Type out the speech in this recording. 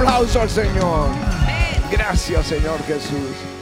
aplauso al Señor. Gracias, Señor Jesús.